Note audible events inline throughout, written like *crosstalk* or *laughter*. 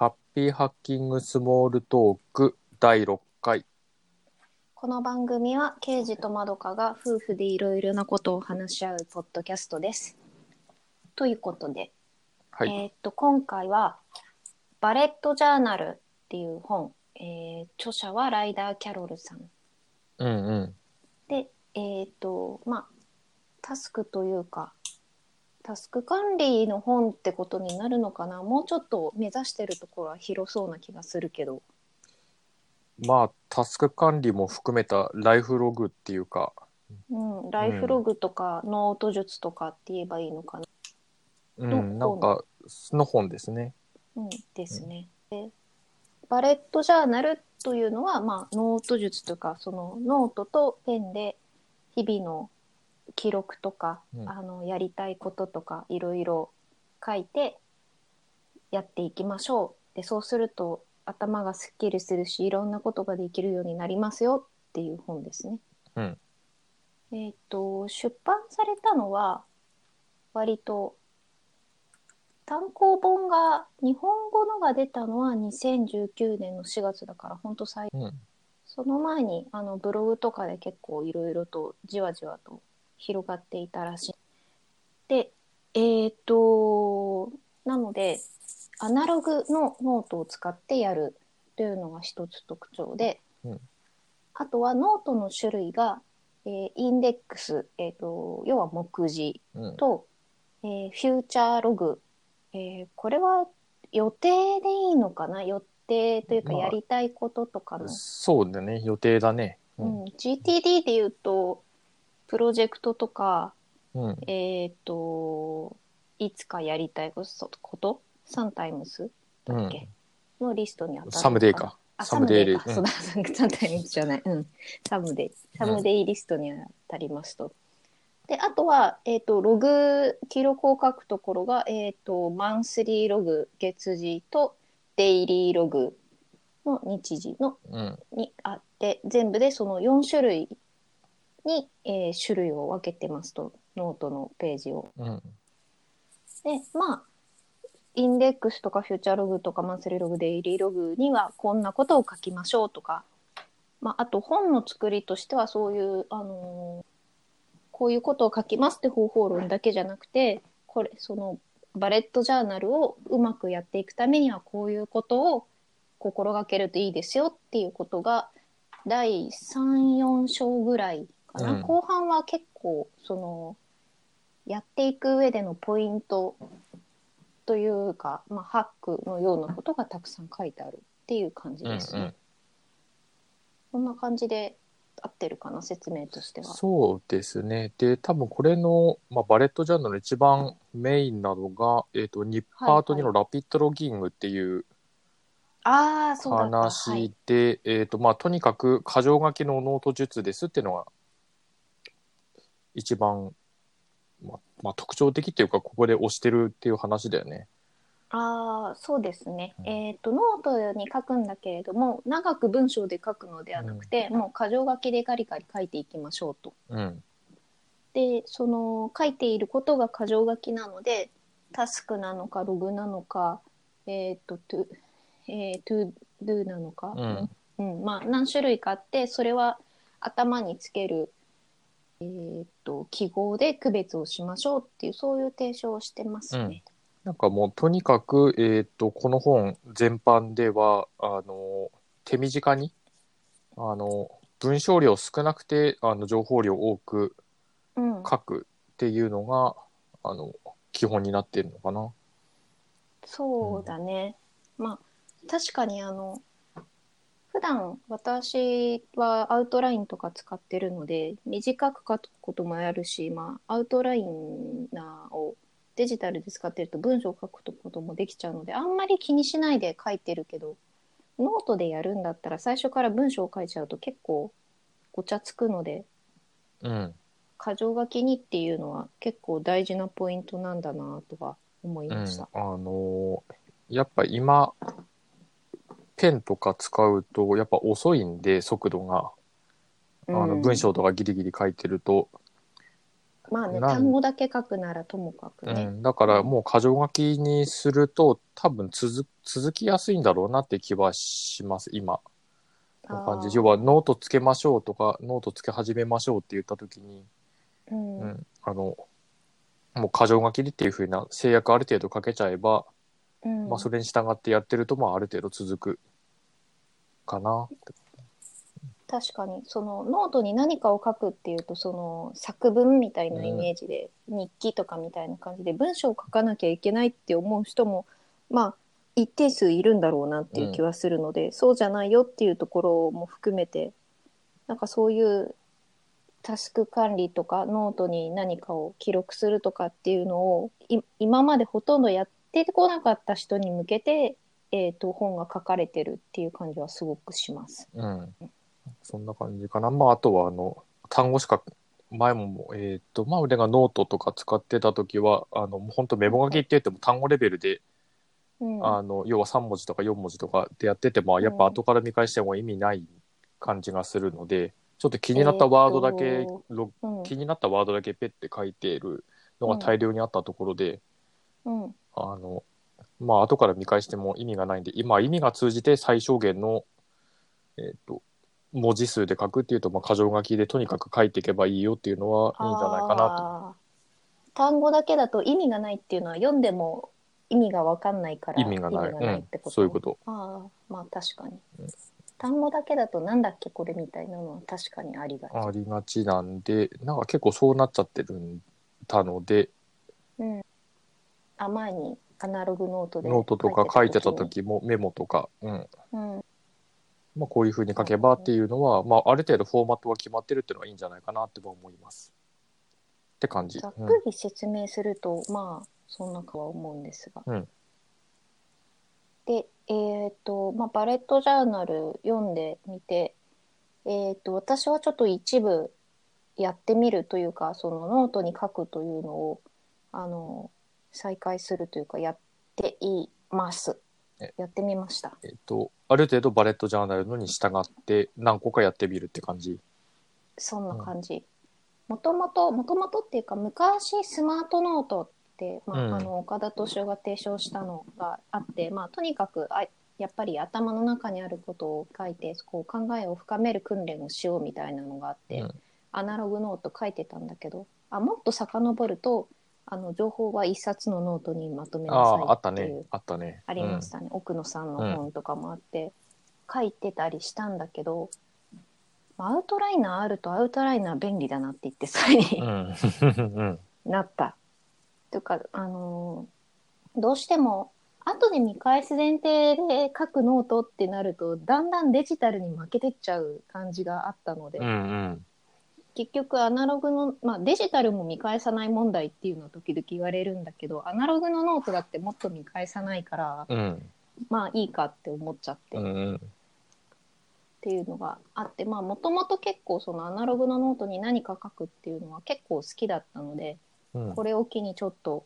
ハッピーハッキングスモールトーク第6回。この番組は刑事とまどかが夫婦でいろいろなことを話し合うポッドキャストです。ということで、はい。えーっと今回は「バレット・ジャーナル」っていう本、えー著者はライダー・キャロルさんうんうん。でえーっとまあタスクというかタスク管理の本ってことになるのかな？もうちょっと目指してるところは広そうな気がするけど。まあ、タスク管理も含めたライフログっていうか、うん、ライフログとかノート術とかって言えばいいのかな、うん、の？なんか、その本ですね。うん、ですね。でバレットジャーナルというのは、まあ、ノート術というかそのノートとペンで日々の記録とか、うんあのやりたいこととかいろいろ書いてやっていきましょう。でそうすると頭がすっきりするしいろんなことができるようになりますよっていう本ですね。うんえっ、と出版されたのは割と単行本が日本語のが出たのは2019年の4月だから本当最うん。その前にあのブログとかで結構いろいろとじわじわと広がっていたらしい。で、えっ、と、なので、アナログのノートを使ってやるというのが一つ特徴で、うんあとはノートの種類が、えーインデックス、えっ、と、要は目次うん。と、えーフューチャーログ、えーこれは予定でいいのかな？予定というかまあやりたいこととかの、そうだね。予定だね。う。うんん、GTD で言うとプロジェクトとかうん。えっ、といつかやりたいことサンタイムスだっけ、のリストにあったサムデイか。あサムデイ。リか、そうだ。*laughs* サンタイムスじゃない。うん。サムデイサムデイリストにあたりますと、であとは、えっとログ記録を書くところが、えっとマンスリーログ月次とデイリーログの日時のうん。にあって全部でその4種類に、えー種類を分けてますとノートのページを。うん。でまあインデックスとかフューチャーログとかマンスリーログデイリーログにはこんなことを書きましょうとか、まあ、あと本の作りとしてはそういう、あのーこういうことを書きますって方法論だけじゃなくてこれそのバレットジャーナルをうまくやっていくためにはこういうことを心がけるといいですよっていうことが第34章ぐらいかな、うん後半は結構そのやっていく上でのポイントというか、まあ、ハックのようなことがたくさん書いてあるっていう感じうん。ですね。うん。こんな感じで合ってるかな説明としては。そうですね。で、多分これの、まあ、バレットジャーナルの一番メインなのが、えっ、と、2パート2のラピッドロギングっていうああそうだった。は話い、で、えっ、と、まあ、とにかく箇条書きのノート術ですっていうのが、一番、まあ、まあ、特徴的っていうか、ここで推してるっていう話だよね。ああそうですね。うんえっ、とノートに書くんだけれども長く文章で書くのではなくて、もう箇条書きでガリガリ書いていきましょうと。うん。でその書いていることが箇条書きなのでタスクなのかログなのかえっ、とトゥ、えー、トゥドゥなのか、うんうんまあ何種類かあってそれは頭につける、えー、と記号で区別をしましょうっていうそういう提唱をしてますね。なんかもう、とにかく、えっ、と、この本全般では、あの、手短に、あの、文章量少なくて、あの、情報量多くうん書くっていうのが、あの、基本になっているのかな。そうだね。まあ確かにあの普段私はアウトライナーとか使ってるので短く書くこともあるし、まあ、アウトライナーをデジタルで使ってると文章を書くこともできちゃうのであんまり気にしないで書いてるけどノートでやるんだったら最初から文章を書いちゃうと結構ごちゃつくのでうん。箇条書きにっていうのは結構大事なポイントなんだなとは思いうん。ました。あの、やっぱ今、ペンとか使うと、やっぱ遅いんで、速度が。あの、うん文章とかギリギリ書いてると、まあね単語だけ書くならともかくね、うん、だからもう箇条書きにすると多分続続きやすいんだろうなって気はします今。の感じ。要はノートつけましょうとかノートつけ始めましょうって言った時に、うん。うん、あのもう箇条書きでっていう風な制約ある程度かけちゃえば、うん。まあ、それに従ってやってるとまあある程度続くかな。確かにそのノートに何かを書くっていうとその作文みたいなイメージで、日記とかみたいな感じで文章を書かなきゃいけないって思う人もまあ一定数いるんだろうなっていう気はするので、そうじゃないよっていうところも含めてなんかそういうタスク管理とかノートに何かを記録するとかっていうのをい今までほとんどやってこなかった人に向けて、えー、と本が書かれてるっていう感じはすごくします。うん。そんな感じかな。まああとはあの単語しか前もえっ、とまあ俺がノートとか使ってた時はあの本当メモ書きって言っても単語レベルでうん。あの要は3文字とか4文字とかでやっててもやっぱ後から見返しても意味ない感じがするので、ちょっと気になったワードだけ、えー気になったワードだけペッて書いているのが大量にあったところで、うん。あのまあ後から見返しても意味がないんで今意味が通じて最小限の、えっと文字数で書くっていうと、まあ、箇条書きでとにかく書いていけばいいよっていうのはいいんじゃないかなと。単語だけだと意味がないっていうのは読んでも意味が分かんないから意味がない。ってこと、うんそういうこと。ああまあ確かに、うん。単語だけだとなんだっけこれみたいなのは確かにありがち、ありがちなんでなんか結構そうなっちゃってるんたので。うん、あ前にアナログノートでノートとか書いてたに。時もメモとか、うん。うん、まあ、こういうふうに書けばっていうのは、まあ、ある程度フォーマットが決まってるっていうのはいいんじゃないかなって思います。って感じ。ざっうんくり説明すると、まあそんなかは思うんですが、うん。でえっ、とまあバレットジャーナル読んでみてえっ、と私はちょっと一部やってみるというかそのノートに書くというのをあの再開するというかやっています。え。やってみました。えっと、ある程度バレットジャーナルのに従って何個かやってみるって感じ？そんな感じ。もともと、もともとっていうか、昔スマートノートって、まあ、うん。あの、岡田斗司夫が提唱したのがあって、まあ、とにかく、あやっぱり頭の中にあることを書いて、こう考えを深める訓練をしようみたいなのがあって、うん。アナログノート書いてたんだけど、あ、もっと遡ると、あの、情報は一冊のノートにまとめなああ、あさったいっていうね。あったね。ありましたね、奥野さんの本とかもあって、書いてたりしたんだけどまあアウトライナーあるとアウトライナー便利だなって言ってそれうにん。うん。*laughs* なった。というか、あのーどうしても後で見返す前提で書くノートってなるとだんだんデジタルに負けてっちゃう感じがあったので、うんうん。結局アナログの、まあ、デジタルも見返さない問題っていうのは時々言われるんだけどアナログのノートだってもっと見返さないからうん。まあいいかって思っちゃって。うんうん。っていうのがあってまあもともと結構そのアナログのノートに何か書くっていうのは結構好きだったのでうん。これを機にちょっと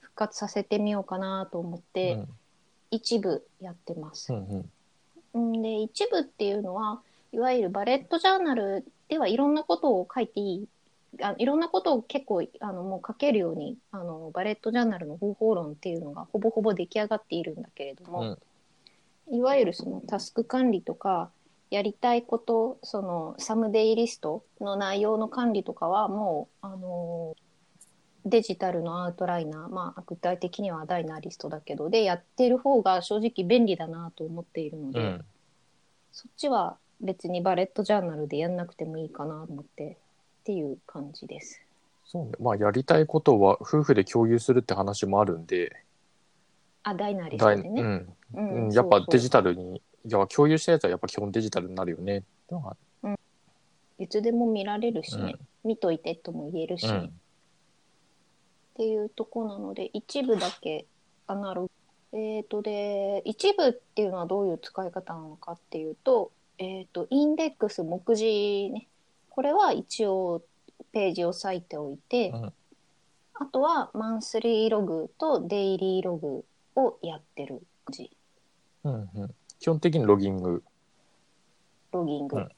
復活させてみようかなと思って一部やってますう。んうん、で一部っていうのはいわゆるバレットジャーナルではいろんなことを書いていいあいろんなことを結構あのもう書けるようにあのバレットジャーナルの方法論っていうのがほぼほぼ出来上がっているんだけれども、うんいわゆるそのタスク管理とかやりたいことそのサムデイリストの内容の管理とかはもう、あのデジタルのアウトライナー、まあ、具体的にはダイナリストだけどでやってる方が正直便利だなと思っているので、うん。そっちは別にバレットジャーナルでやんなくてもいいかなと思ってっていう感じです。そうね。まあ、やりたいことは夫婦で共有するって話もあるんで、あダイナリストだいでね。うん。ううんん、やっぱデジタルルに、いや、共有したやつはやっぱ基本デジタルになるよね。ってのがいつでも見られるしね、見といてとも言えるし、ねうんっていうとこなので一部だけアナログえっ、とで一部っていうのはどういう使い方なのかっていうと,、えー、とインデックス目次ね。これは一応ページを割いておいて、うん。あとはマンスリーログとデイリーログをやってる感じうんうん。基本的にロギング。ロギング、うん。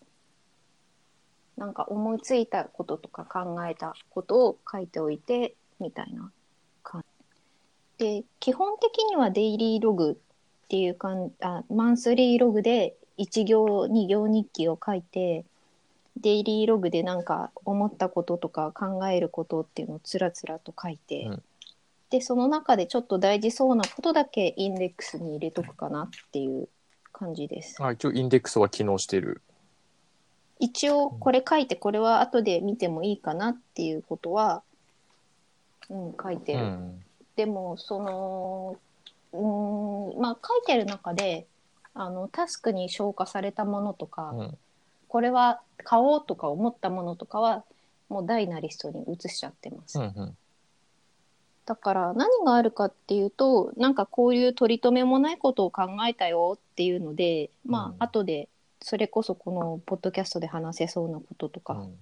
なんか思いつついたこととか考えたことを書いておいてみたいな感じ。で基本的にはデイリーログっていうかんあマンスリーログで1行2行日記を書いてデイリーログでなんか思ったこととか考えることっていうのをつらつらと書いて、うんでその中でちょっと大事そうなことだけインデックスに入れとくかなっていう感じです。あ一応インデックスは機能してる。一応これ書いてこれは後で見てもいいかなっていうことは、うん、書いてる。うん。でもそのうーんまあ書いてる中であのタスクに消化されたものとか、うん。これは買おうとか思ったものとかはもうダイナリストに移しちゃってます。うん。うん。だから何があるかっていうとなんかこういう取り留めもないことを考えたよっていうのでまうんあ後でそれこそこのポッドキャストで話せそうなこととか、うん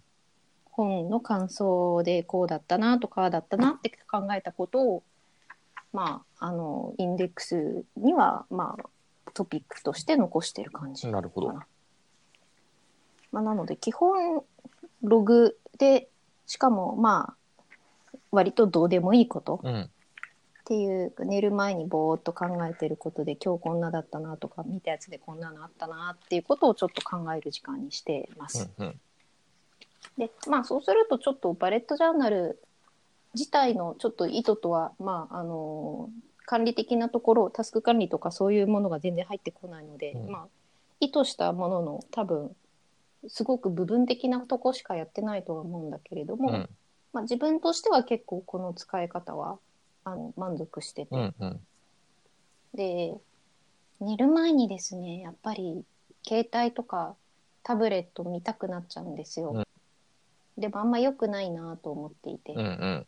本の感想でこうだったなとかだったなって考えたことをまああのインデックスにはまあトピックとして残してる感じなるほど。まあ、なので基本ログでしかもまあ割とどうでもいいことうん。っていう寝る前にぼーっと考えてることで今日こんなだったなとか見たやつでこんなのあったなっていうことをちょっと考える時間にしてます。うん。うん。でまあそうするとちょっとバレットジャーナル自体のちょっと意図とはまああの管理的なところタスク管理とかそういうものが全然入ってこないので、うんまあ意図したものの多分すごく部分的なとこしかやってないとは思うんだけれども、うん。まあ、自分としては結構この使い方はあの満足してて、うん。うん。で寝る前にですねやっぱり携帯とかタブレット見たくなっちゃうんですよ。うんでもあんま良くないなと思っていて、うん。うん。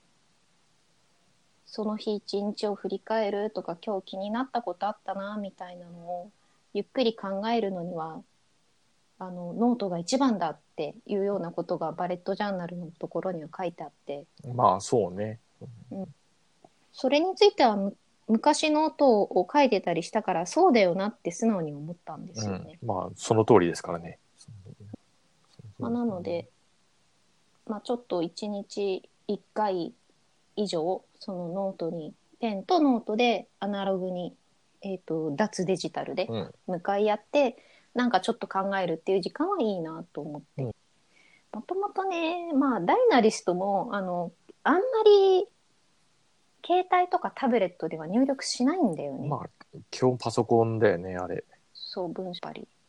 その日一日を振り返るとか今日気になったことあったなみたいなのをゆっくり考えるのにはあのノートが一番だっていうようなことがバレットジャーナルのところには書いてあってまあ、そうね。それについてはむ昔ノートを書いてたりしたからそうだよなって素直に思ったんですうよね。ん。まあ、その通りですからね。まあ、なので、まあ、ちょっと1日1回以上そのノートにペンとノートでアナログに、えー、と脱デジタルでうん。向かい合ってなんかちょっと考えるっていう時間はいいなと思って。うんもともとね、まあ、ダイナリストもあのあんまり携帯とかタブレットでは入力しないんだよね。まあ、基本パソコンだよね、あれ。そう文章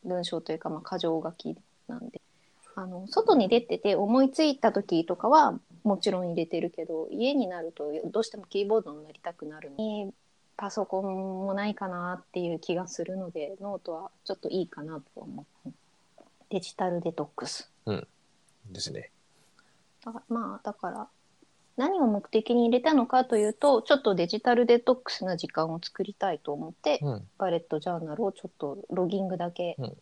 文章というか、まあ、箇条書きなんであの外に出てて思いついた時とかはもちろん入れてるけど家になるとどうしてもキーボードになりたくなるのにパソコンもないかなっていう気がするのでノートはちょっといいかなと思うデジタルデトックスですね。だからまあだから何を目的に入れたのかというとちょっとデジタルデトックスな時間を作りたいと思って、うん。バレットジャーナルをちょっとロギングだけうん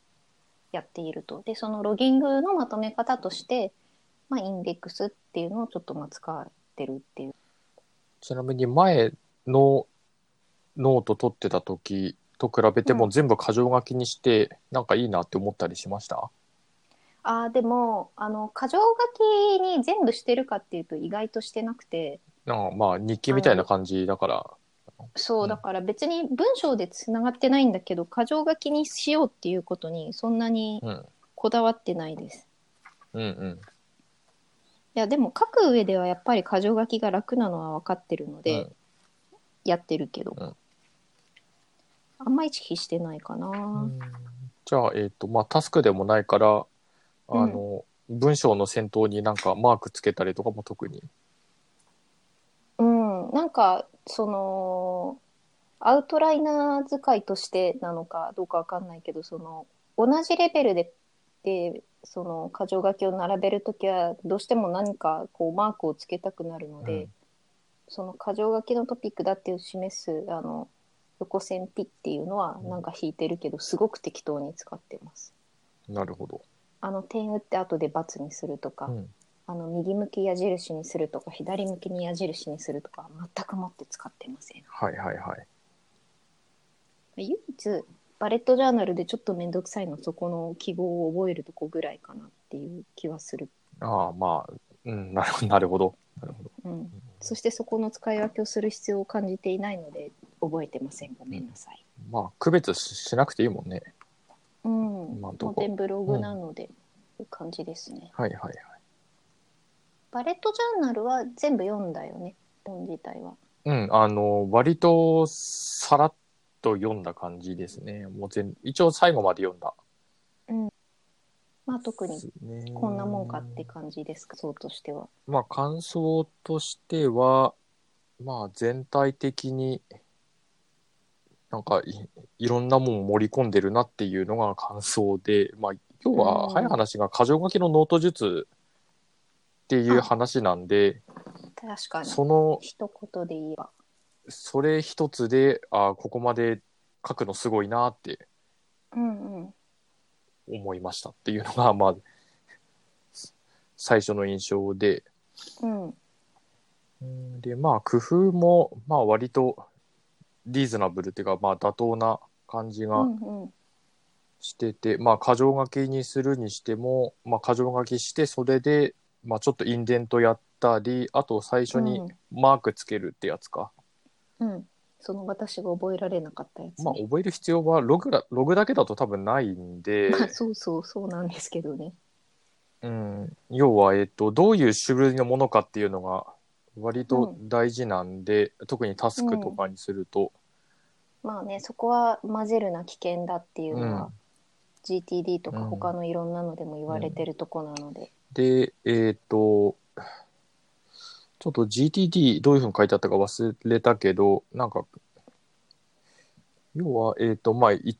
やっていると。で、そのロギングのまとめ方として、まあ、インデックスっていうのをちょっとまあ使ってるっていう。ちなみに前のノート取ってた時と比べてもうん全部箇条書きにして、なんかいいなって思ったりしました？ああ、でも、あの、箇条書きに全部してるかっていうと意外としてなくて、なんかまあ日記みたいな感じだから、そうう、んだから別に文章でつながってないんだけど、箇条書きにしようっていうことにそんなにうん。こだわってないです。うんうん。いや、でも書く上ではやっぱり箇条書きが楽なのは分かってるので、うん。やってるけど、うん。あんま意識してないかな、じゃあ、えっ、と、まあ、タスクでもないから、あの、文章の先頭になんかマークつけたりとかも特に。うん、なんかそのアウトライナー使いとしてなのかどうかわかんないけどその同じレベルででその箇条書きを並べるときはどうしても何かこうマークをつけたくなるので、うんその箇条書きのトピックだっていう示すあの横線ピっていうのはうんなんか引いてるけどすごく適当に使ってます。なるほど。あの点打って後で×にするとか、うん。あの右向き矢印にするとか左向きに矢印にするとか全くもって使ってません。はいはいはい。唯一バレットジャーナルでちょっと面倒くさいのはそこの記号を覚えるとこぐらいかなっていう気はする。ああ、まあ、うん、なるほど、なるほど。なるほど。うん、そしてそこの使い分けをする必要を感じていないので覚えてませんごめんなさい。まあ、区別ししなくていいもんね。うん、今のとこもう全部ログなので、いう感じですね。はいはいはい。バレットジャーナルは全部読んだよね本自体は。うん、あの、割とさらっと読んだ感じですね。もう全、一応最後まで読んだ。まあ特にこんなもんかって感じですかそうとしては。まあ感想としては、まあ全体的になんかいいろんなもん盛り込んでるなっていうのが感想で、まあ要はうん早い話が箇条書きのノート術っていう話なんで、確かにその、一言で言えば。それ一つで、ああ、ここまで書くのすごいなってうんうん思いましたっていうのが、まあ、最初の印象で、うん。うんで、まあ、工夫も、まあ、割とリーズナブルっていうか、まあ、妥当な感じうがんうんしてて、まあ、箇条書きにするにしても、まあ、箇条書きして、それで、まあ、ちょっとインデントやったり、あと最初にマークつけるってやつか。うん、その私が覚えられなかったやつ、ね。まあ、覚える必要は、ログだ、ログだけだと多分ないんで、まあそうそうそうなんですけどね。うん、要は、えっと、どういう種類のものかっていうのが割と大事なんで、特にタスクとかにすると、まあねそこは混ぜるな危険だっていうのは、うん。GTD とかうん。他のいろんなのでも言われてるとこなので。で、えっと、ちょっと GTD どういうふうに書いてあったか忘れたけど、なんか、要は、えっと、まあ、い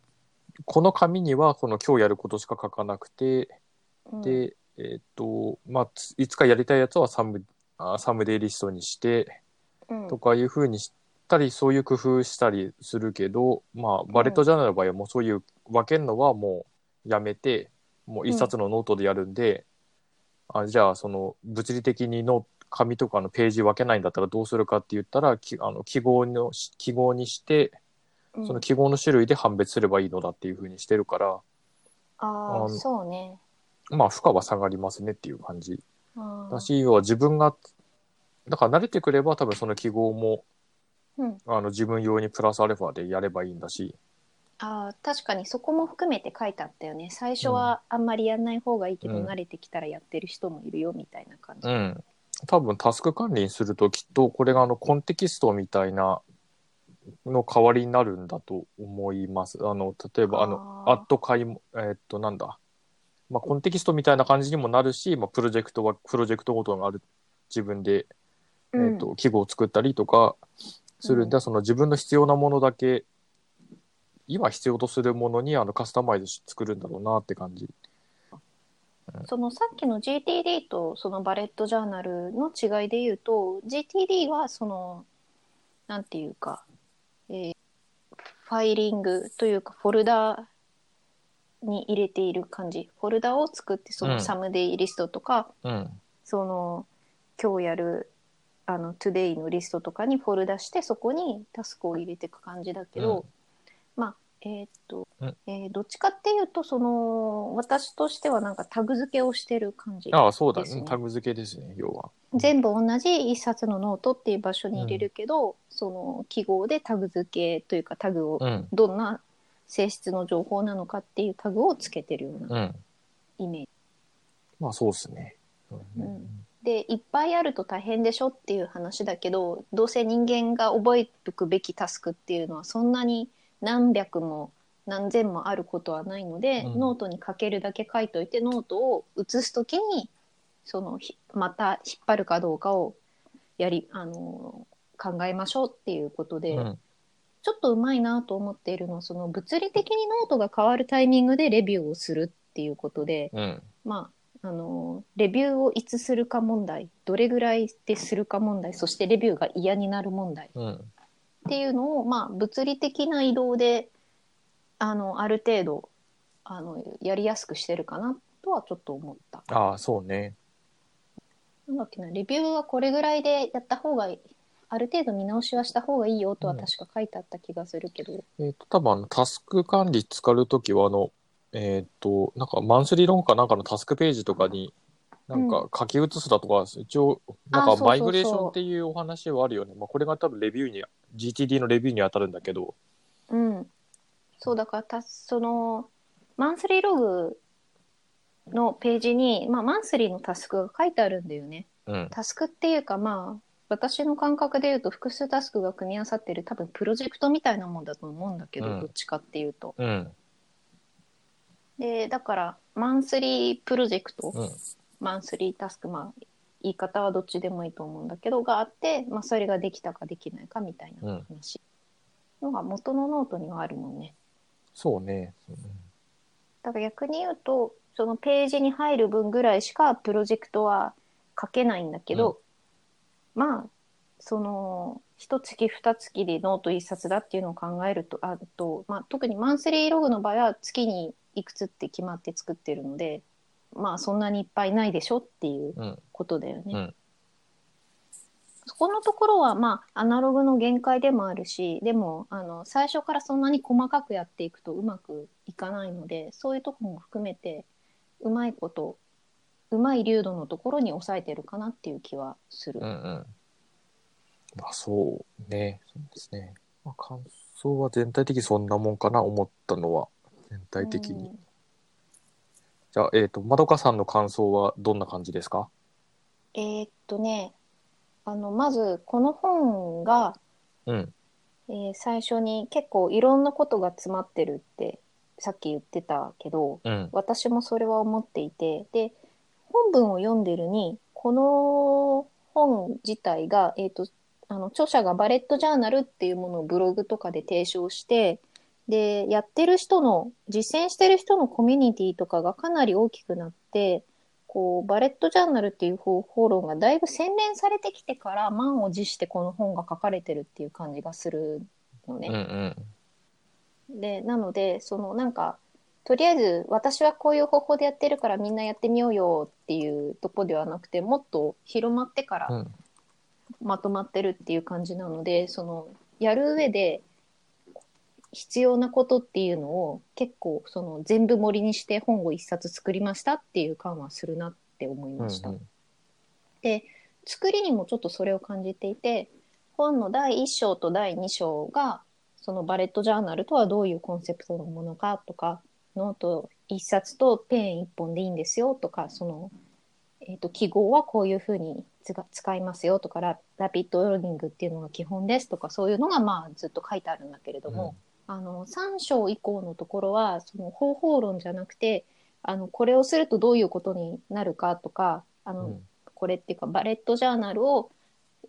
この紙にはこの今日やることしか書かなくて、うん、で、えっと、まあ、ついつかやりたいやつはサム、あサムデイリストにして、うん。とかいうふうにしたり、そういう工夫したりするけど、まあ、バレットジャーナルの場合はもうそういう分けるのはもうやめて、もう一冊のノートでやるんで、あじゃあ、その物理的にの紙とかのページ分けないんだったらどうするかって言ったら、きあの記号の記号にして、うんその記号の種類で判別すればいいのだっていうふうにしてるから、ああそうね。まあ、負荷は下がりますねっていう感じ。だし、要は自分が、だから慣れてくれば多分その記号も、うん、あの自分用にプラスアルファでやればいいんだし、あー確かにそこも含めて書いてあったよね最初はあんまりやんない方がいいけど、うん慣れてきたらやってる人もいるよみたいな感じ。うん。多分タスク管理にするときっとこれがあのコンテキストみたいなの代わりになるんだと思います。あの、例えばあの、アット買いも、えーっと、なんだ。まあ、コンテキストみたいな感じにもなるし、まあ、プロジェクトは、プロジェクトごとがある、自分で、えうんーっと、記号を作ったりとかするんで、うその自分の必要なものだけ、今必要とするものにあのカスタマイズして作るんだろうなって感じ。そのさっきの GTD とそのバレットジャーナルの違いで言うと GTD はそのなんていうか、えーファイリングというかフォルダに入れている感じ。フォルダを作ってそうのん。サムデイリストとか、うん。その今日やるあの Today のリストとかにフォルダしてそこにタスクを入れていく感じだけど、えーっと、うんえーどっちかっていうとその私としてはなんかタグ付けをしてる感じああ、そうだねね。タグ付けですね、要は。全部同じ一冊のノートっていう場所に入れるけど、その記号でタグ付けというかタグをうん。どんな性質の情報なのかっていうタグをつけてるようなうん。イメージ。まあ、そうですね。うんでいっぱいあると大変でしょっていう話だけどどうせ人間が覚えておくべきタスクっていうのはそんなに何百も何千もあることはないので、うんノートに書けるだけ書いといてノートを写す時にそのひまた引っ張るかどうかをやりあの考えましょうっていうことで、うん。ちょっとうまいなと思っているのはその物理的にノートが変わるタイミングでレビューをするっていうことで、うん。まあ、あのレビューをいつするか問題どれぐらいでするか問題そしてレビューが嫌になる問題っうん。ていうのを、まあ、物理的な移動であのある程度あのやりやすくしてるかなとはちょっと思った。ああ、そうね。なんだっけなレビューはこれぐらいでやった方がいいある程度見直しはした方がいいよとは確か書いてあった気がするけど、えっ、と、多分あの、タスク管理使うときは、あの、えっ、と、なんか、マンスリーロンかなんかのタスクページとかに、なんか書き写すだとか、一応、なんかマイグレーションっていうお話はあるよね。まあ、これが多分レビューに、GTD のレビューに当たるんだけど、うん。そう、だからた、その、マンスリーログのページに、まあ、マンスリーのタスクが書いてあるんだよね。うん。タスクっていうか、まあ、私の感覚で言うと、複数タスクが組み合わさってる、多分プロジェクトみたいなもんだと思うんだけど、うんどっちかっていうと。うん。で、だから、マンスリープロジェクト、うん。マンスリータスク、まあ、言い方はどっちでもいいと思うんだけど、があって、まあ、それができたかできないかみたいな話のが元のノートにはあるもんね。そうね。だから逆に言うと、そのページに入る分ぐらいしかプロジェクトは書けないんだけど、まあ、その、一月二月でノート一冊だっていうのを考えると、あと、まあ、特にマンスリーログの場合は月にいくつって決まって作ってるので、まあそんなにいっぱいないでしょっていううん。ことだよね。うんそこのところは、まあ、アナログの限界でもあるし、でも、あの、最初からそんなに細かくやっていくとうまくいかないので、そういうとこも含めて、うまいこと、うまい流度のところに抑えてるかなっていう気はする。うんうん。まあそうね。そうですね。まあ感想は全体的にそんなもんかな、思ったのは。全体的に。うんじゃあ、えっ、と、まどかさんの感想はどんな感じですか？えーっとね、あの、まず、この本が、うん。えー最初に結構いろんなことが詰まってるって、さっき言ってたけど、うん。私もそれは思っていてで本文を読んでるにこの本自体が、えー、とあの著者がバレットジャーナルっていうものをブログとかで提唱してでやってる人の実践してる人のコミュニティとかがかなり大きくなってこうバレットジャーナルっていう方法論がだいぶ洗練されてきてから満を持してこの本が書かれてるっていう感じがするのね。うんうん。で、なので、そのなんか、とりあえず私はこういう方法でやってるからみんなやってみようよっていうとこではなくて、もっと広まってからうん。まとまってるっていう感じなので、その、やる上で必要なことっていうのを結構その全部盛りにして本を一冊作りましたっていう感はするなって思いうんました。で作りにもちょっとそれを感じていて本の第1章と第2章がそのバレットジャーナルとはどういうコンセプトのものかとかノート1冊とペン1本でいいんですよとかその、えー、と記号はこういうふうに使いますよとかララピッドローディングっていうのが基本ですとかそういうのがまあずっと書いてあるんだけれども、あの3章以降のところはその方法論じゃなくてあのこれをするとどういうことになるかとかあの、うん。これっていうかバレットジャーナルを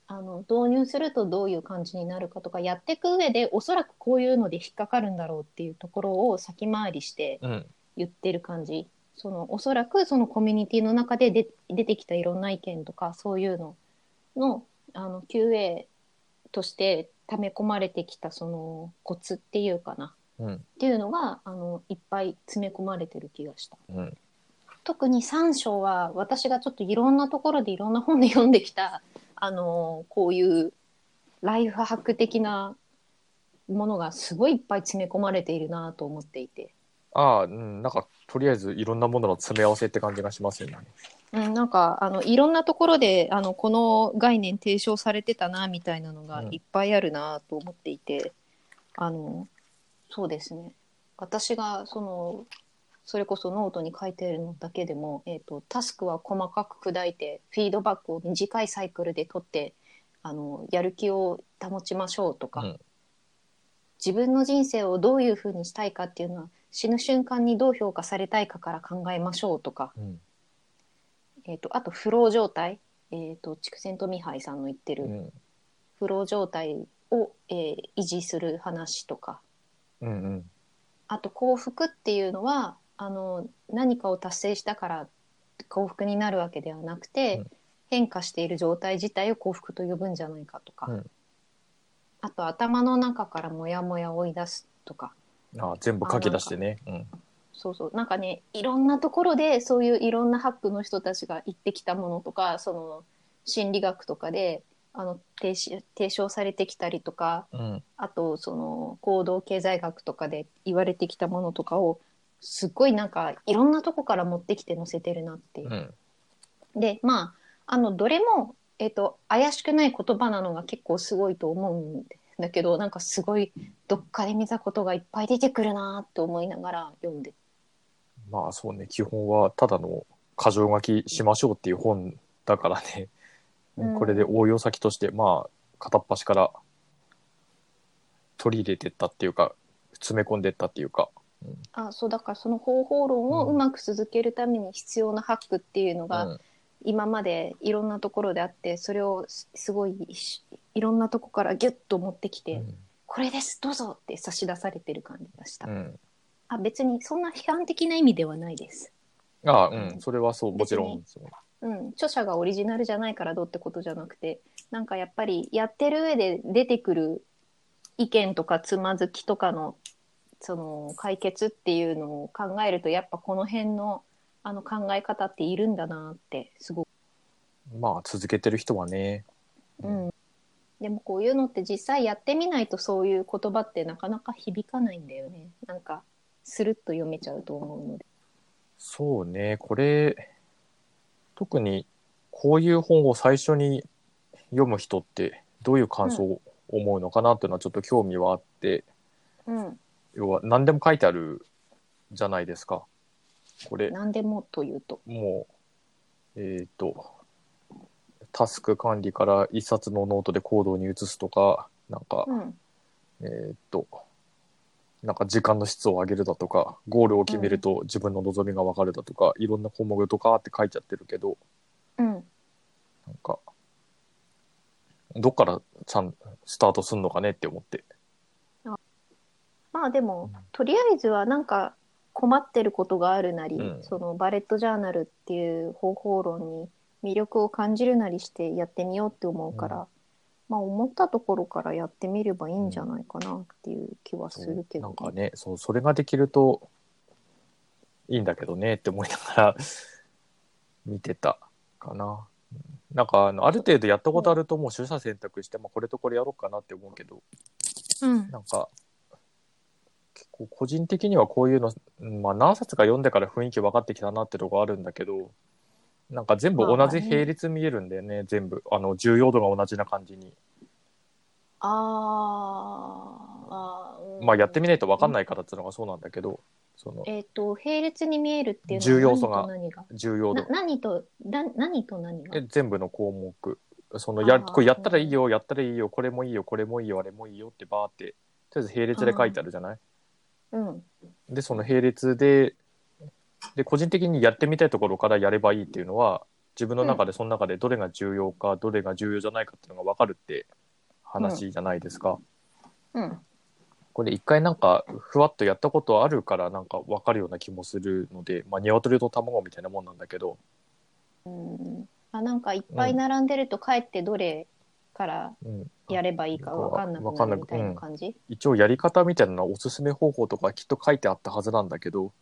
あの導入するとどういう感じになるかとかやっていく上でおそらくこういうので引っかかるんだろうっていうところを先回りしてうん。言ってる感じそのおそらくそのコミュニティの中でで出てきたいろんな意見とかそういうののあの QA として溜め込まれてきたそのコツっていうかなうん。っていうのがあのいっぱい詰め込まれてる気がした。うん。特に3章は私がちょっといろんなところでいろんな本で読んできた、あのーこういうライフハック的なものがすごいいっぱい詰め込まれているなと思っていて、ああ、うん。なんか、とりあえずいろんなものの詰め合わせって感じがしますよね。うん、なんかあのいろんなところであのこの概念提唱されてたなみたいなのがうん。いっぱいあるなと思っていて、あのそうですね。私がそのそれこそノートに書いてるのだけでも、えー、とタスクは細かく砕いてフィードバックを短いサイクルで取ってあのやる気を保ちましょうとか、うん。自分の人生をどういうふうにしたいかっていうのは死ぬ瞬間にどう評価されたいかから考えましょうとか、うん。えー、とあとフロー状態、えー、と筑前とミハイさんの言ってるうん。フロー状態を、えー維持する話とかうん。うん。あと幸福っていうのはあの何かを達成したから幸福になるわけではなくて、うん変化している状態自体を幸福と呼ぶんじゃないかとか、うんあと頭の中からモヤモヤを追い出すとかああ、全部書き出してね。うん。そうそうなんかねいろんなところでそういういろんなハックの人たちが言ってきたものとかその心理学とかであの提し提唱されてきたりとかうん。あとその行動経済学とかで言われてきたものとかをすっごいなんかいろんなとこから持ってきて載せてるなっていうう。ん。でまああのどれも、えっと怪しくない言葉なのが結構すごいと思うんだけどなんかすごいどっかで見たことがいっぱい出てくるなって思いながら読んでまあそうね、基本はただの箇条書きしましょうっていう本だからね、うん。これで応用先として、まあ、片っ端から取り入れてったっていうか、詰め込んでったっていうか、あそうだからその方法論をうまく続けるために必要なハックっていうのが、うん。今までいろんなところであってそれをすすごいしいろんなとこからギュッと持ってきて、これですどうぞって差し出されてる感じがした、うん。あ別にそんな批判的な意味ではないです、ああ、うん、それはそう、もちろん。う。ん、著者がオリジナルじゃないからどうってことじゃなくてなんかやっぱりやってる上で出てくる意見とかつまずきとかのその解決っていうのを考えるとやっぱこの辺のあの考え方っているんだなってすごく。まあ、続けてる人はね、うん、でもこういうのって実際やってみないとそういう言葉ってなかなか響かないんだよね。なんかスルッと読めちゃうと思うので。そうね、これ、特にこういう本を最初に読む人ってどういう感想を思うのかなっていうのはちょっと興味はあって、うん。要は何でも書いてあるじゃないですか。これ、何でもというと。もう、えっ、と、タスク管理から一冊のノートで行動に移すとか、なんか、うん。えっ、と、なんか時間の質を上げるだとか、ゴールを決めると自分の望みが分かるだとか、いろんな項目とかって書いちゃってるけど、うん。なんか、どっからちゃんスタートすんのかねって思って。まあでも、うん。とりあえずはなんか困ってることがあるなり、うん。そのバレットジャーナルっていう方法論に魅力を感じるなりしてやってみようって思うから、うんまあ思ったところからやってみればいいんじゃないかなっていう気はするけど、なんかね、そう、それができるといいんだけどねって思いながら *laughs* 見てたかな。うんなんかあの、ある程度やったことあるともう取捨選択して、まあ、これとこれやろうかなって思うけど、うん。なんか、結構個人的にはこういうの、うんまあ何冊か読んでから雰囲気分かってきたなってとこあるんだけど、なんか全部同じ並列見えるんだよね、全部。あの、重要度が同じな感じに。あーあまあやってみないと分かんないからっていうのがそうなんだけど、その、えっ、と並列に見えるっていうのは重要素が何と重要度。何がな。何とな何と何が？え全部の項目。そのやあーこれやったらいいよ、やったらいいよ、これもいいよ、これもいいよ、あれもいいよってバーって、とりあえず並列で書いてあるじゃない？うん。で、その並列で、で、個人的にやってみたいところからやればいいっていうのは、自分の中でその中でどれが重要か、どれが重要じゃないかっていうのが分かるって話じゃないですか。うん。これ一回なんか、ふわっとやったことあるからなんか分かるような気もするので、まあ、鶏と卵みたいなもんなんだけど、うん。あなんかいっぱい並んでるとかえってどれからうん、やればいいか分かんなくなるみたいな感じ、い一応やり方みたいなのはおすすめ方法とかきっと書いてあったはずなんだけど、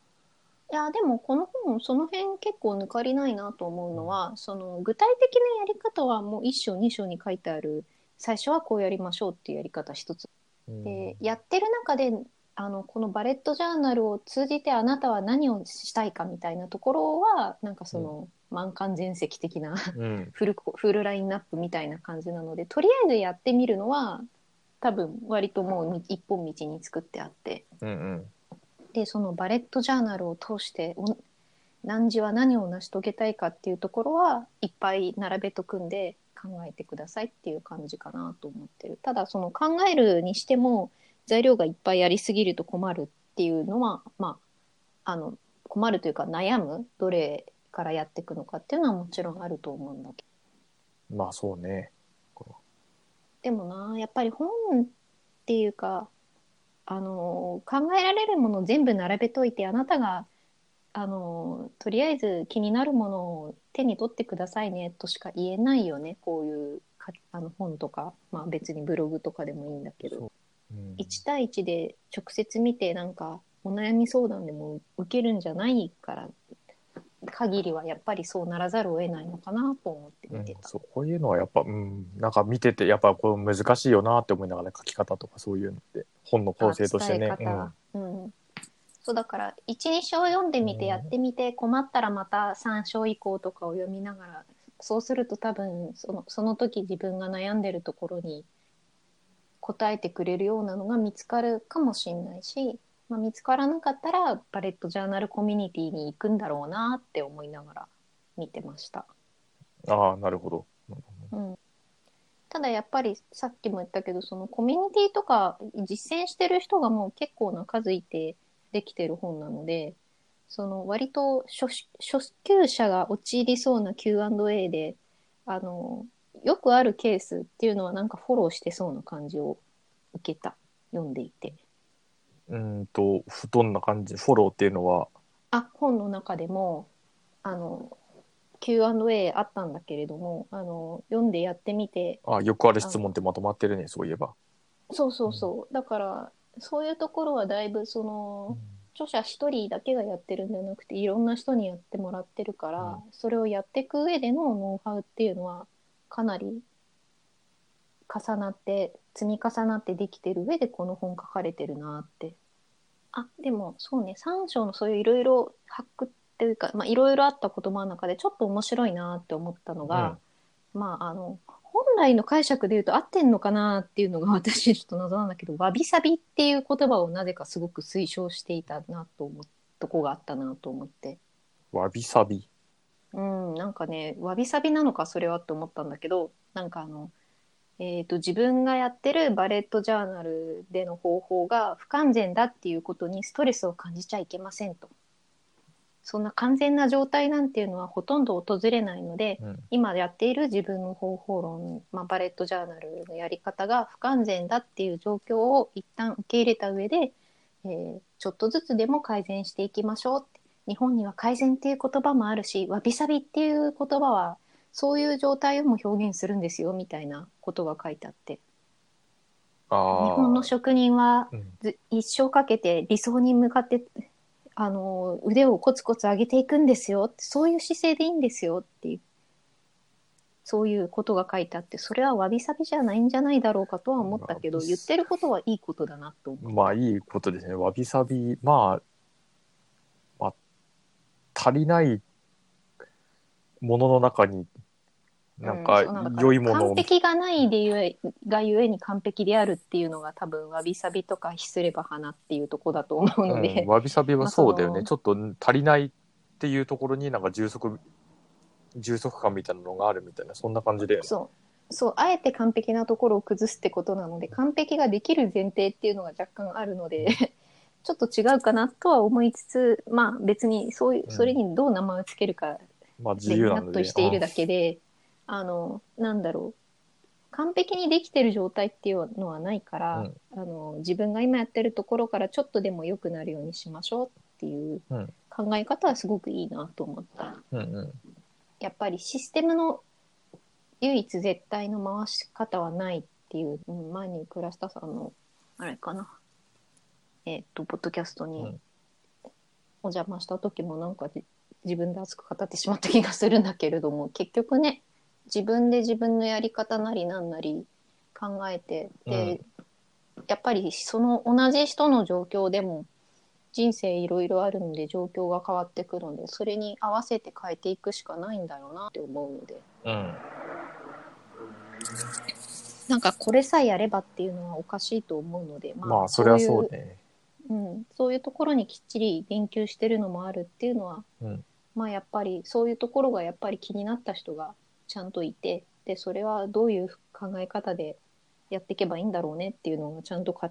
やでもこの本その辺結構抜かりないなと思うのは、その具体的なやり方はもう1章2章に書いてある最初はこうやりましょうっていうやり方一つ。うん。でやってる中であのこのバレットジャーナルを通じてあなたは何をしたいかみたいなところはなんかその、満貫全席的なうん、*laughs* フルコフルラインナップみたいな感じなのでとりあえずやってみるのは多分割ともうみ一本道に作ってあって。うん、うん。でそのバレットジャーナルを通してお何時は何を成し遂げたいかっていうところはいっぱい並べとくんで考えてくださいっていう感じかなと思ってる。ただその考えるにしても材料がいっぱいありすぎると困るっていうのはまああの困るというか悩むどれからやっていくのかっていうのはもちろんあると思うんだけど。まあそうね。でもなやっぱり本っていうかあの考えられるものを全部並べといてあなたがあのとりあえず気になるものを手に取ってくださいねとしか言えないよね。こういうかあの本とか、まあ、別にブログとかでもいいんだけど。う。ん。1対1で直接見てなんかお悩み相談でも受けるんじゃないから限りはやっぱりそうならざるを得ないのかなと思ってうん見てた。そうこういうのはやっぱ、うん、なんか見ててやっぱこう難しいよなって思いながら書き方とかそういうのって本の構成としてね。そうだから12章読んでみてうんやってみて困ったらまた3章以降とかを読みながらそうすると多分そのその時自分が悩んでるところに答えてくれるようなのが見つかるかもしれないし、まあ、見つからなかったらバレットジャーナルコミュニティに行くんだろうなって思いながら見てました。ああ、なるほど。うん、ただやっぱりさっきも言ったけどそのコミュニティとか実践してる人がもう結構な数いてできてる本なのでその割と初初級者が陥りそうな Q&A であのよくあるケースっていうのはなんかフォローしてそうな感じを受けた読んでいてうーんと、どんな感じ、フォローっていうのは、あ本の中でもあの Q&A あったんだけれどもあの読んでやってみてあよくある質問ってまとまってるね、そういえば。そうそうそう。だから、そういうところはだいぶ、その、著者一人だけがやってるんじゃなくて、いろんな人にやってもらってるから、うんそれをやっていく上でのノウハウっていうのは、かなり重なって、積み重なってできてる上でこの本書かれてるなって。あ、でもそうね、三章のそういういろいろ発掘っていうか、まあいろいろあった言葉の中でちょっと面白いなって思ったのが、まああの、本来の解釈で言うと合ってんのかなっていうのが *laughs* 私ちょっと謎なんだけど、わびさびっていう言葉をなぜかすごく推奨していたなと思うとこがあったなと思って。わびさび。うん、なんかね、わびさびなのかそれはって思ったんだけど、なんかあの、えっ、と、自分がやってるバレットジャーナルでの方法が不完全だっていうことにストレスを感じちゃいけませんと。そんな完全な状態なんていうのはほとんど訪れないので、うん。今やっている自分の方法論、まあ、バレットジャーナルのやり方が不完全だっていう状況を一旦受け入れた上で、えーちょっとずつでも改善していきましょう日本には改善っていう言葉もあるしわびさびっていう言葉はそういう状態をも表現するんですよみたいなことが書いてあって。日本の職人はうんず一生かけて理想に向かってあの腕をコツコツ上げていくんですよそういう姿勢でいいんですよっていうそういうことが書いてあってそれはわびさびじゃないんじゃないだろうかとは思ったけどまあ言ってることはいいことだなと思う。まあいいことですね。わびさび、まあ、まあ、足りないものの中に、なんうか良いものを、完璧がないでゆえがゆえに完璧であるっていうのが多分わびさびとかひすれば花っていうとこだと思うので、うん、わびさびはそうだよね。まあちょっと足りないっていうところになんか充足、充足感みたいなのがあるみたいな、そんな感じで。そうそうあえて完璧なところを崩すってことなので完璧ができる前提っていうのが若干あるので *laughs* ちょっと違うかなとは思いつつまあ別にそういううんそれにどう名前をつけるかまあ自由なので。得しているだけであのなんだろう。完璧にできてる状態っていうのはないから、うん。あの自分が今やってるところからちょっとでも良くなるようにしましょうっていううん。考え方はすごくいいなと思った。あうんうん。やっぱりシステムの唯一絶対の回し方はないっていう、うん前に倉下さんのあれかな。えっ、とポッドキャストにうん。お邪魔した時もなんかじ自分で熱く語ってしまった気がするんだけれども結局ね自分で自分のやり方なりなんなり考えてで、やっぱりその同じ人の状況でも人生いろいろあるので状況が変わってくるのでそれに合わせて変えていくしかないんだろうなって思うのでうん。なんかこれさえやればっていうのはおかしいと思うのでままあ、それはいそうね。うん、そういうところにきっちり言及してるのもあるっていうのは、うんまあやっぱりそういうところがやっぱり気になった人がちゃんといてでそれはどういう考え方でやっていけばいいんだろうねっていうのがちゃんとか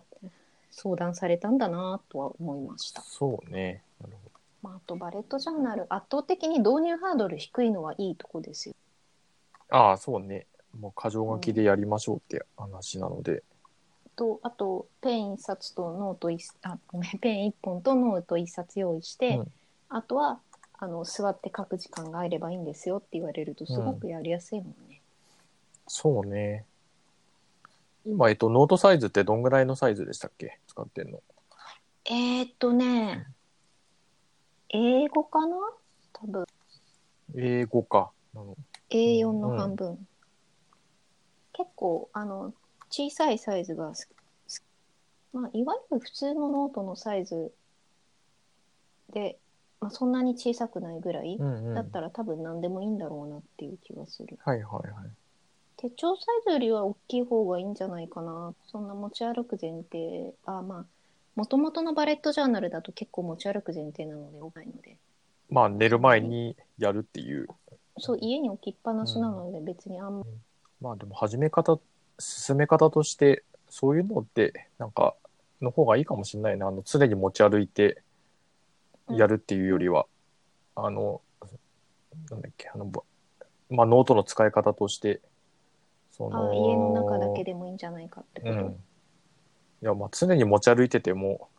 相談されたんだなとは思いました。そうね。なるほまあ、あとバレットジャーナル圧倒的に導入ハードル低いのはいいとこですよ。ど。ああ、そうね。もう箇条書きでやりましょうって話なので。とあとペン1冊とノート1あごめんペン1本とノート1冊用意して、うんあとはあの座って書く時間があればいいんですよって言われるとすごくやりやすいもんね。そうね。今、えっと、ノートサイズってどんぐらいのサイズでしたっけ？使ってんの。えー、っとね A5かな？多分英語か。なの A4 の半分、結構あの小さいサイズが好き好きまあいわゆる普通のノートのサイズで、まあ、そんなに小さくないぐらい、うんうん。だったら多分何でもいいんだろうなっていう気がする。はいはいはい。手帳サイズよりは大きい方がいいんじゃないかな。そんな持ち歩く前提、あ、まあ、もともとのバレットジャーナルだと結構持ち歩く前提なので、多くないので。まあ寝る前にやるっていう。そう、家に置きっぱなしなので別にあんま、まあでも始め方、進め方として、そういうのって、なんか、の方がいいかもしれないな。あの、常に持ち歩いてやるっていうよりは、あの、なんだっけ、あの、ばまあノートの使い方として、その、あ家の中だけでもいいんじゃないかってこと？うん。いや、まあ常に持ち歩いてても、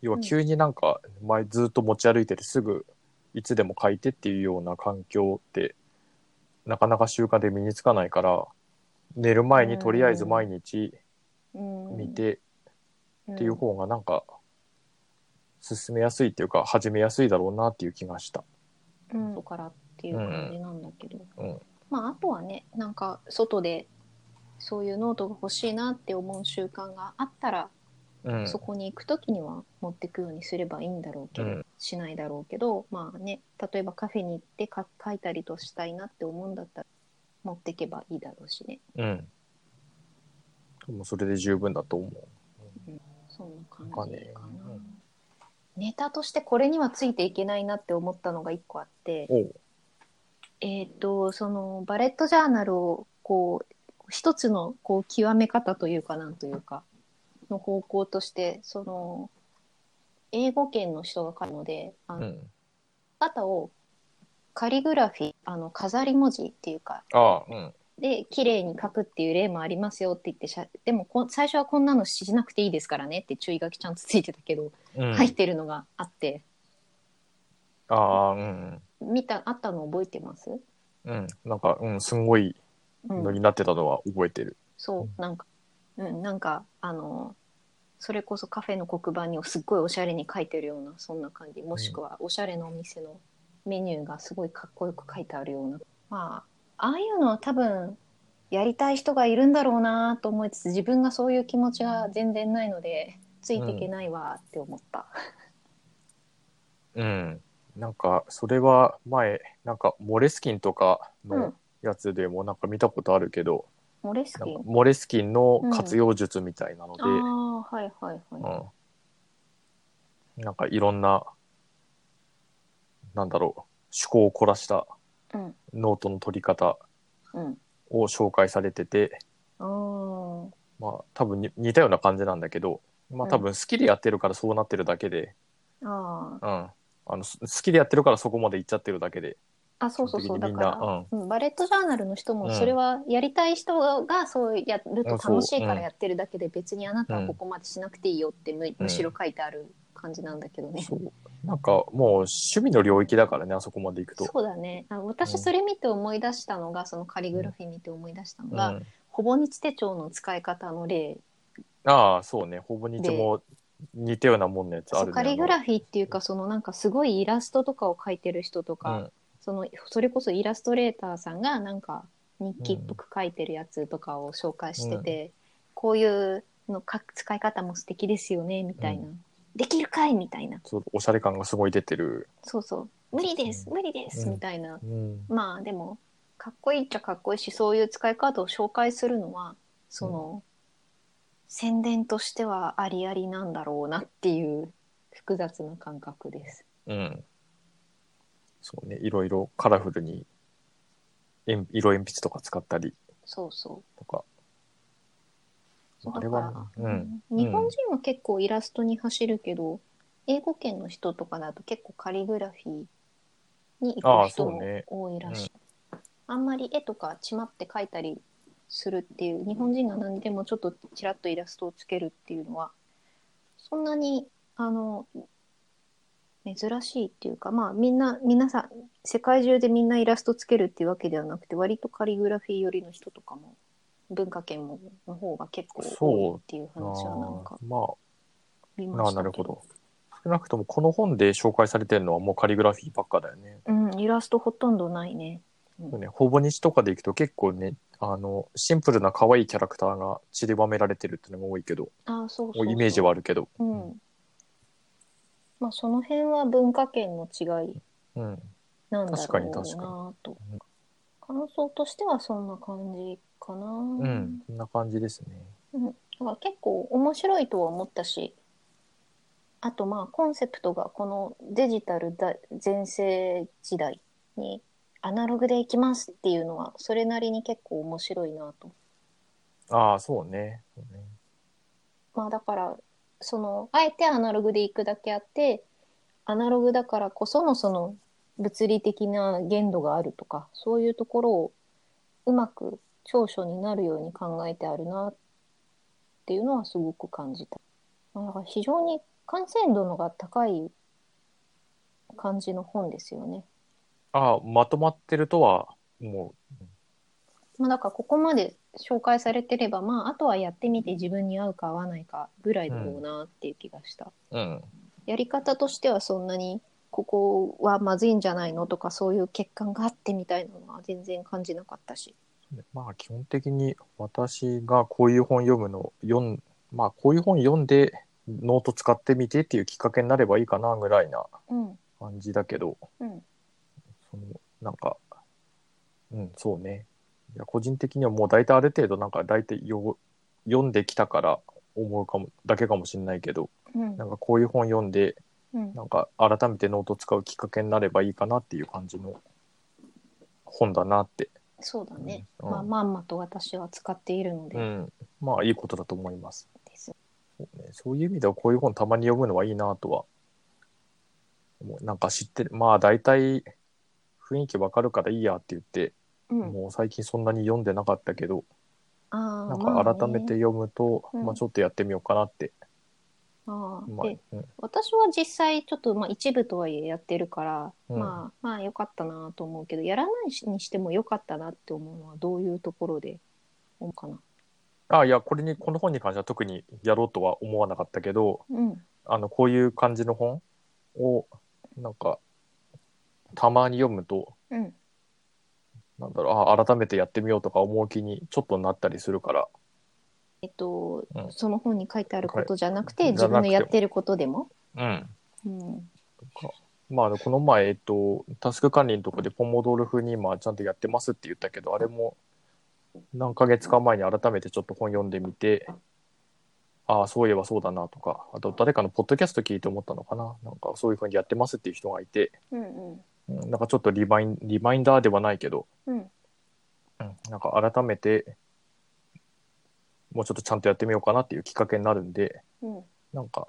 要は急になんか、前ずっと持ち歩いててすぐ、いつでも書いてっていうような環境って、なかなか習慣で身につかないから、寝る前にとりあえず毎日うん見てうんっていう方がなんか、進めやすいっていうか、始めやすいだろうなっていう気がした。うん、だからっていう感じなんだけど、うん。まああとはねなんか外でそういうノートが欲しいなって思う習慣があったら、うん。そこに行く時には持ってくようにすればいいんだろうけど、うんしないだろうけどまあね例えばカフェに行ってか書いたりとしたいなって思うんだったら持ってけばいいだろうしねうん。もうそれで十分だと思う。そんな感なんかねじかな。うんネタとしてこれにはついていけないなって思ったのが一個あって、おう。えっ、と、そのバレットジャーナルをこう、一つのこう極め方というかなんというか、の方向として、その、英語圏の人が書くので、あの、うん。方をカリグラフィー、あの、飾り文字っていうか、ああ、うん。で、綺麗に書くっていう例もありますよって言ってしゃ、でもこ最初はこんなのしなくていいですからねって注意書きちゃんとついてたけど、うん。入ってるのがあって、ああ、うん見た、あったの覚えてます？うん。うん。なんか、うん、すんごいうんのになってたのは覚えてる。そう、なんか、うん、なんか、あの、それこそカフェの黒板にすっごいおしゃれに書いてるような、そんな感じ。もしくは、おしゃれなお店のメニューがすごいかっこよく書いてあるような。まあ、ああいうのは多分、やりたい人がいるんだろうなと思いつつ、自分がそういう気持ちが全然ないので、ついていけないわって思った。うん。なんか、それは前、なんか、モレスキンとかのうん。やつでもなんか見たことあるけど、モレスキン？モレスキンの活用術みたいなので、ああ、はいはいはい。うん。なんかいろんな、なんだろう、趣向を凝らしたうん。ノートの取り方うん。を紹介されてて、あーまあ多分に似たような感じなんだけど、まあ多分好きでやってるからそうなってるだけで、あー。うん。あの、す好きでやってるからそこまで行っちゃってるだけで、あ、そうそうそう。基本的にだから、みんなうんバレットジャーナルの人も、うんそれはやりたい人がそうやると楽しいからやってるだけで、別にあなたはここまでしなくていいよってむ,、うんむしろ書いてある感じなんだけどね。そう。なんかもう趣味の領域だからね、あそこまで行くと。そうだね。あ私それ見て思い出したのが、そのカリグラフィー見て思い出したのが、うん、ほぼ日手帳の使い方の例。ああ、そうね。ほぼ日も似たようなもんのやつあるね。カリグラフィーっていうか、そのなんかすごいイラストとかを描いてる人とか、あのそのそれこそイラストレーターさんがなんか日記っぽく書いてるやつとかを紹介してて、こういうのか使い方も素敵ですよねみたいな、うできるかいみたいなそうおしゃれ感がすごい出てる。そうそう無理ですうん無理です、うんみたいなうん。まあでもかっこいいっちゃかっこいいしそういう使い方を紹介するのはその、宣伝としてはありありなんだろうなっていう複雑な感覚です。うん。そうね。いろいろカラフルに、えん色鉛筆とか使ったりそうそうとか。れだからは、うん。うん日本人は結構イラストに走るけど、英語圏の人とかだと結構カリグラフィーにああ行く人も多いらしい。あんまり絵とかちまって描いたりするっていう日本人が何でもちょっとちらっとイラストをつけるっていうのはそんなにあの珍しいっていうかまあみんな皆さん世界中でみんなイラストつけるっていうわけではなくて割とカリグラフィー寄りの人とかも文化圏もの方が結構多いっていう話はなんかま見あ、ましたけななるほど。少なくともこの本で紹介されてるのはもうカリグラフィーばっかだよね。うん、イラストほとんどないね。そうねほぼ日とかでいくと結構ね、あの、シンプルな可愛いキャラクターが散りばめられてるっていうのが多いけど、あそうそうイメージはあるけど。うん。まあその辺は文化圏の違いうん。なんだ確かにろう確かなと。感想としてはそんな感じかな。うん。こんな感じですね。だから結構面白いとは思ったし、あとまあコンセプトがこのデジタルだ全盛時代にアナログでいきますっていうのはそれなりに結構面白いなと。ああ、そうね。そうねまあだからそのあえてアナログでいくだけあってアナログだからこそのその物理的な限度があるとかそういうところをうまく長所になるように考えてあるなっていうのはすごく感じた。まあだから非常に完成度のが高い感じの本ですよね。ああ、まとまってるとは思まあだからここまで紹介されてればまああとはやってみて自分に合うか合わないかぐらいだろうなっていう気がした。う。うん。やり方としてはそんなにここはまずいんじゃないのとかそういう欠陥があってみたいなのは全然感じなかったし。まあ基本的に私がこういう本読むの読んまあこういう本読んでノート使ってみてっていうきっかけになればいいかなぐらいなうん。感じだけどうん。そのなんかうんそうね。いや個人的にはもう大体ある程度なんか大体よ読んできたから思うかもだけかもしれないけどうん。なんかこういう本読んでうん。なんか改めてノート使うきっかけになればいいかなっていう感じの本だなって。そうだね。うん。まあまんまと私は使っているので。うん。まあいいことだと思います。です。そうね、そういう意味ではこういう本たまに読むのはいいなとは。思うなんか知ってる。まあ大体雰囲気わかるからいいやって言って、うん。もう最近そんなに読んでなかったけどああなんまあね。か改めて読むと、うん。まあちょっとやってみようかなって、ああまあでうん。私は実際ちょっとまあ一部とはいえやってるから、うん。まあまあ良かったなと思うけどやらないにしても良かったなって思うのはどういうところで思うかな。あいやこれにこの本に関しては特にやろうとは思わなかったけどうん。あのこういう感じの本をなんかたまに読むとうん。なんだろうあ改めてやってみようとか思う気にちょっとなったりするからえっと、うんその本に書いてあることじゃなくて、はい自分のやってることでも？うんうん。まあこの前えっとタスク管理のとこでポモドール風に今ちゃんとやってますって言ったけどあれも何ヶ月か前に改めてちょっと本読んでみてああそういえばそうだなとかあと誰かのポッドキャスト聞いて思ったのかな？なんかそういう風にやってますっていう人がいて、うんうん。うん、なんかちょっとリマインリマインダーではないけど、うん。うん、なんか改めてもうちょっとちゃんとやってみようかなっていうきっかけになるんでうん。なんか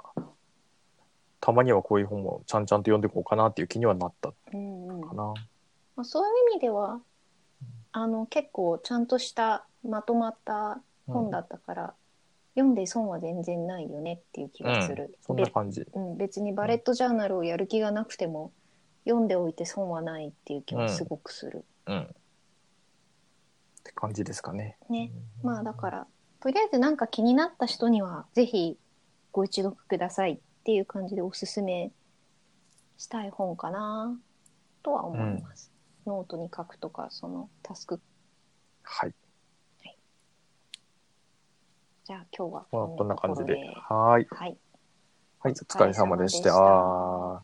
たまにはこういう本もちゃんちゃんと読んでいこうかなっていう気にはなったうんうん。かな。まあ、そういう意味では、あの、結構ちゃんとしたまとまった本だったから、読んで損は全然ないよねっていう気がする。そんな感じ。べうん、別にバレットジャーナルをやる気がなくても、読んでおいて損はないっていう気はすごくする。うん。って感じですかね。ね。まあだから、とりあえずなんか気になった人には、ぜひご一読くださいっていう感じでおすすめしたい本かなとは思います。ノートに書くとか、そのタスク。はい。じゃあ今日はまあこんな感じで。はーい。はい。はい、お疲れ様でした。